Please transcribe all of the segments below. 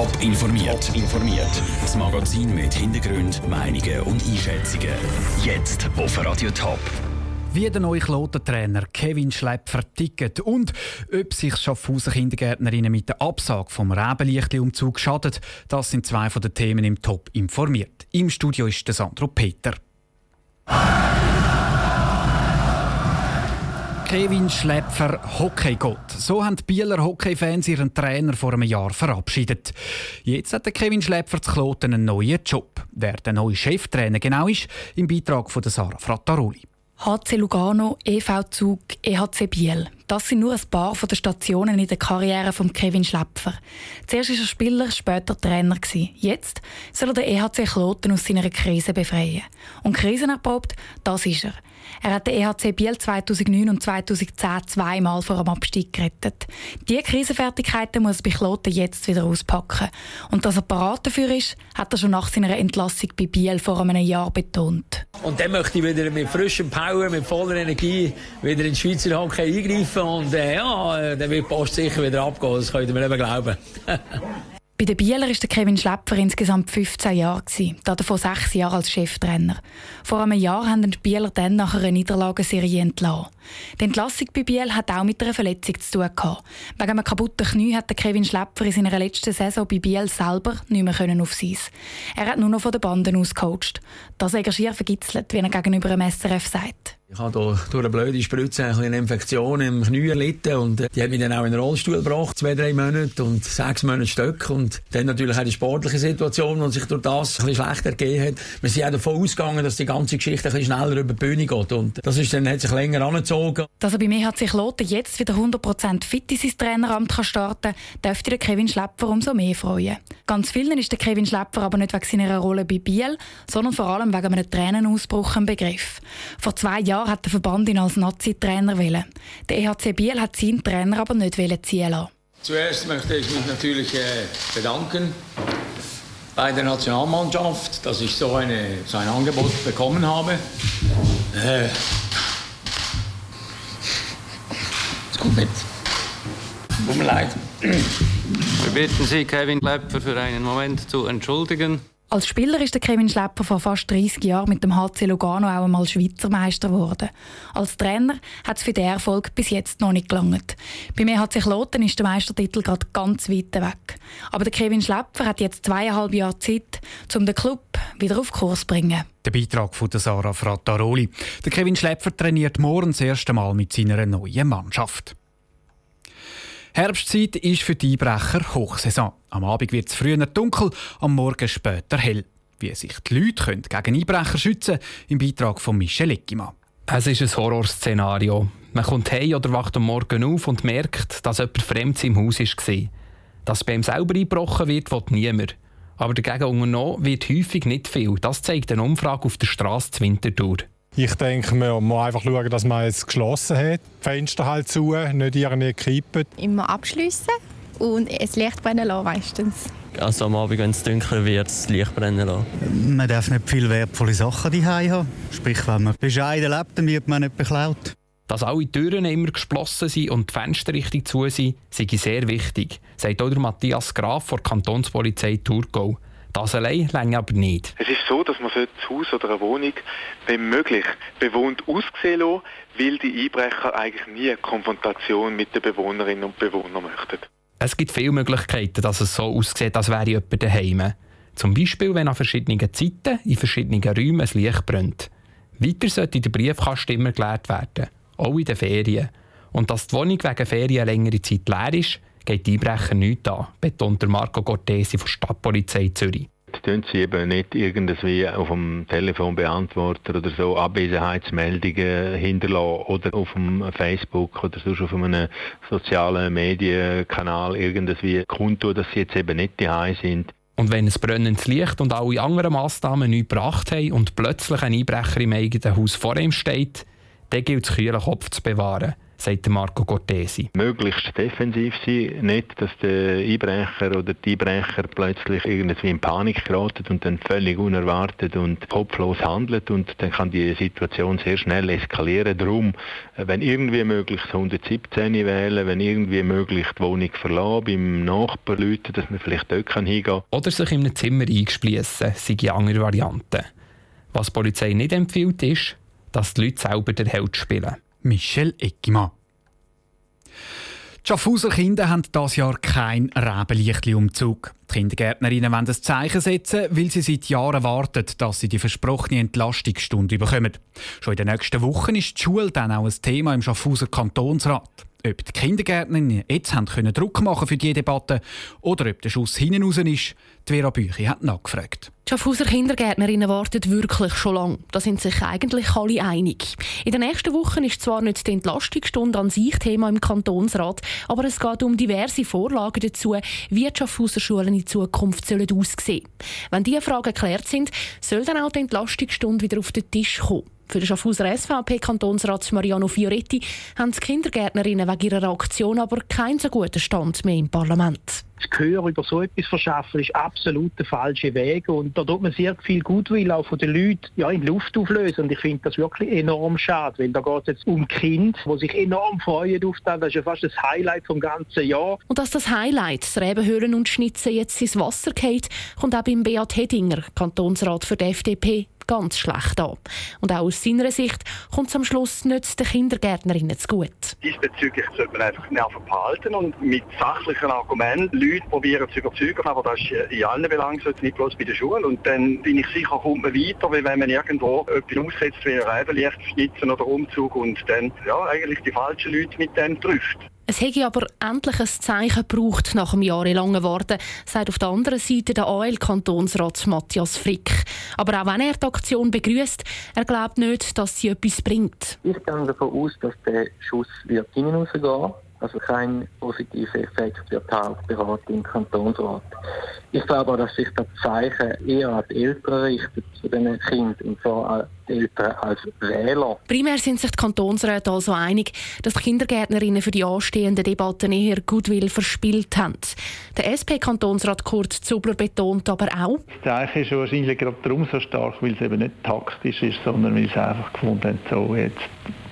Top informiert. informiert. Das Magazin mit Hintergrund, Meinungen und Einschätzungen. Jetzt auf Radio Top. Wie der neue Klotentrainer Kevin Schlepfer tickt und ob sich Schaffhauser Kindergärtnerinnen mit der Absage vom Rebenlichtli-Umzug schadet, das sind zwei von den Themen im Top informiert. Im Studio ist der Sandro Peter. Kevin Schläpfer, Hockeygott. So haben die Bieler Hockeyfans ihren Trainer vor einem Jahr verabschiedet. Jetzt hat Kevin Schläpfer zu Kloten einen neuen Job. Wer der neue Cheftrainer genau ist, im Beitrag von Sarah Frattaroli. HC Lugano, EV Zug, EHC Biel. Das sind nur ein paar von den Stationen in der Karriere von Kevin Schläpfer. Zuerst war er Spieler, später Trainer. Jetzt soll er den EHC Kloten aus seiner Krise befreien. Und Krisen erprobt, das ist er. Er hat den EHC Biel 2009 und 2010 zweimal vor dem Abstieg gerettet. Diese Krisenfertigkeiten muss bei Kloten jetzt wieder auspacken. Und dass er parat dafür ist, hat er schon nach seiner Entlassung bei Biel vor einem Jahr betont. Und dann möchte ich wieder mit frischem Power, mit voller Energie wieder in den Schweizer Hockey eingreifen und äh, ja, dann wird die Post sicher wieder abgehen, das könnt ihr mir eben glauben. Bei den Bieler war Kevin Schlepper insgesamt 15 Jahre, davon sechs Jahre als Cheftrainer. Vor einem Jahr haben die Bieler dann nach einer Niederlagenserie entlassen. Die Entlassung bei Biel hat auch mit einer Verletzung zu tun gehabt. Wegen einem kaputten Knie hat Kevin Schlepper in seiner letzten Saison bei Biel selber nicht mehr können aufs Eis. Er hat nur noch von den Banden aus gecoacht. Das ist er schier vergitzelt, wie er gegenüber dem SRF sagt. Ich habe hier durch eine blöde Spritze eine Infektion im Knie erlitten und die hat mich dann auch in den Rollstuhl gebracht, zwei, drei Monate und sechs Monate Stück und dann natürlich auch die sportliche Situation, die sich durch das ein bisschen schlecht ergeben hat. Wir sind auch davon ausgegangen, dass die ganze Geschichte ein bisschen schneller über die Bühne geht und das ist dann, hat sich länger angezogen. Dass er bei mir hat sich Lothar jetzt wieder 100% fit in sein Traineramt kann starten kann, dürfte Kevin Schlepper umso mehr freuen. Ganz vielen ist der Kevin Schlepper aber nicht wegen seiner Rolle bei Biel, sondern vor allem wegen einem Tränenausbruch ein Begriff. Vor zwei Jahren Jahren hat der Verband ihn als Nazi-Trainer wählen. Der EHC Biel hat seinen Trainer aber nicht ziehen lassen. Zuerst möchte ich mich natürlich äh, bedanken bei der Nationalmannschaft, dass ich so, eine, so ein Angebot bekommen habe. Äh, ist gut mit. Tut mir leid. Wir bitten Sie, Kevin Lepper, für einen Moment zu entschuldigen. Als Spieler ist der Kevin Schlepper vor fast 30 Jahren mit dem HC Lugano auch einmal Schweizer Meister geworden. Als Trainer hat es für den Erfolg bis jetzt noch nicht gelangt. Bei mir hat sich Loten ist der Meistertitel gerade ganz weit weg. Aber der Kevin Schlepper hat jetzt zweieinhalb Jahre Zeit, um den Club wieder auf Kurs zu bringen. Der Beitrag von Sarah Frattaroli. Der Kevin Schlepper trainiert morgen das erste Mal mit seiner neuen Mannschaft. Herbstzeit ist für die Einbrecher Hochsaison. Am Abend wird es früher dunkel, am Morgen später hell. Wie sich die Leute können gegen Einbrecher schützen können, im Beitrag von Michel Eckimann. Es ist ein Horrorszenario. Man kommt heim oder wacht am Morgen auf und merkt, dass jemand Fremdes im Haus war. Dass beim selber eingebrochen wird, will niemand. Aber dagegen unternommen wird häufig nicht viel. Das zeigt eine Umfrage auf der Straße zu Winterthur. Ich denke, man muss einfach schauen, dass man es geschlossen hat. Die Fenster halt zu, nicht irgendwie kippen. Immer abschliessen und es Licht brennen lassen meistens. Also am Abend, wenn es dunkler wird, das Licht brennen lassen. Man darf nicht viele wertvolle Sachen daheim haben. Sprich, wenn man bescheiden lebt, dann wird man nicht beklaut. Dass alle Türen immer geschlossen sind und die Fenster richtig zu sind, sei sehr wichtig, sagt auch der Matthias Graf von der Kantonspolizei Thurgau. Das allein länge aber nicht. Es ist so, dass man das Haus oder eine Wohnung, wenn möglich, bewohnt aussehen lassen, weil die Einbrecher eigentlich nie eine Konfrontation mit den Bewohnerinnen und Bewohnern möchten. Es gibt viele Möglichkeiten, dass es so aussieht, als wäre jemand daheim. Zum Beispiel, wenn an verschiedenen Zeiten in verschiedenen Räumen ein Licht brennt. Weiter sollte der Briefkasten immer geleert werden, auch in den Ferien. Und dass die Wohnung wegen Ferien längere Zeit leer ist, geht die Einbrecher nichts an, betont Marco Cortesi von Stadtpolizei Zürich. Tun sie eben nicht irgendwie auf dem Telefonbeantworter oder so Abwesenheitsmeldungen hinterlassen oder auf dem Facebook oder sonst auf einem sozialen Medienkanal irgendwie kundtun, dass sie jetzt eben nicht daheim sind. Und wenn es brennendes Licht und alle anderen Massnahmen nichts gebracht haben und plötzlich ein Einbrecher im eigenen Haus vor ihm steht, dann gilt es, kühlen Kopf zu bewahren sagt Marco Cortesi. Möglichst defensiv sein, nicht, dass der Einbrecher oder die Einbrecher plötzlich irgendwie in Panik geraten und dann völlig unerwartet und kopflos handelt und dann kann die Situation sehr schnell eskalieren. Darum, wenn irgendwie möglich 117 wählen, wenn irgendwie möglich die Wohnung verlassen, beim Nachbar Leuten, dass man vielleicht dort hingehen kann. Oder sich in einem Zimmer eingespliessen, sind die andere Variante. Was die Polizei nicht empfiehlt, ist, dass die Leute selber den Held spielen. Michel Eckimann. Die Schaffhauser Kinder haben dieses Jahr keinen Rebenlichtli-Umzug. Die Kindergärtnerinnen wollen ein Zeichen setzen, weil sie seit Jahren warten, dass sie die versprochene Entlastungsstunde bekommen. Schon in den nächsten Wochen ist die Schule dann auch ein Thema im Schaffhauser Kantonsrat. Ob die Kindergärtnerinnen jetzt haben können Druck machen für diese Debatte oder ob der Schuss hinten raus ist, die Vera Büchi hat nachgefragt. Die Schaffhauser Kindergärtnerinnen warten wirklich schon lange. Da sind sich eigentlich alle einig. In den nächsten Wochen ist zwar nicht die Entlastungsstunde an sich Thema im Kantonsrat, aber es geht um diverse Vorlagen dazu, wie die Schaffhauser Schulen in Zukunft aussehen sollen. Wenn diese Fragen geklärt sind, soll dann auch die Entlastungsstunde wieder auf den Tisch kommen. Für den Schaffhauser SVP-Kantonsrat Mariano Fioretti haben die Kindergärtnerinnen wegen ihrer Aktion aber keinen so guten Stand mehr im Parlament. Das Gehör über so etwas verschaffen ist absolut der falsche Weg und da tut man sehr viel Gutwill auch von den Leuten ja, in Luft auflösen und ich finde das wirklich enorm schade, weil da geht es jetzt um Kind, die sich enorm freuen auf das, das ist ja fast das Highlight vom ganzen Jahr. Und dass das Highlight, das Rebenhöhlen und Schnitzen jetzt ins Wasser geht, kommt auch beim Beat Hedinger, Kantonsrat für die FDP, ganz schlecht an. Und auch aus seiner Sicht kommt es am Schluss nicht den Kindergärtnerinnen zu gut. Diesbezüglich sollte man einfach nerven behalten und mit sachlichen Argumenten Leute probieren zu überzeugen, aber das ist in allen Belangen nicht bloß bei der Schule. Und dann bin ich sicher, kommt man weiter, weil wenn man irgendwo etwas aussetzt wie ein Reifenlichtschnitzen oder Umzug und dann ja, eigentlich die falschen Leute mit dem trifft. Es hätte aber endlich ein Zeichen gebraucht nach einem jahrelangen Warten, sagt auf der anderen Seite der AL-Kantonsrat Matthias Frick. Aber auch wenn er die Aktion begrüßt, er glaubt nicht, dass sie etwas bringt. Ich gehe davon aus, dass der Schuss wird hinausgehen also kein positiver Effekt wird halt beraten im Kantonsrat. Ich glaube auch, dass sich das Zeichen eher an die Eltern richtet, zu diesen Kindern, und zwar Eltern als Wähler. Primär sind sich die Kantonsräte also einig, dass die Kindergärtnerinnen für die anstehenden Debatten eher Gutwill verspielt haben. Der SP-Kantonsrat Kurt Zubler betont aber auch, das Zeichen ist wahrscheinlich gerade darum so stark, weil es eben nicht taktisch ist, sondern weil sie einfach gefunden haben, so jetzt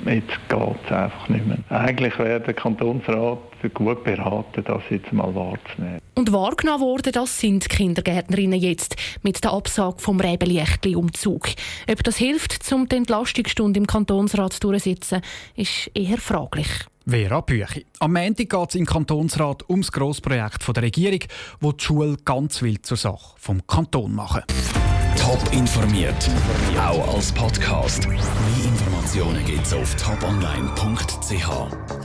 jetzt geht es einfach nicht mehr. Eigentlich wäre der Kantonsrat gut beraten, das jetzt mal wahrzunehmen. Und wahrgenommen worden, das sind die Kindergärtnerinnen jetzt mit der Absage vom Rebelichtli-Umzug. Ob das hilft, um die Entlastungsstunde im Kantonsrat durchzusetzen, ist eher fraglich. Vera Büchi. Am Montag geht es im Kantonsrat ums Grossprojekt der Regierung, wo die Schule ganz wild zur Sache vom Kanton machen. Top informiert, auch als Podcast. Mehr Informationen gibt es auf toponline.ch.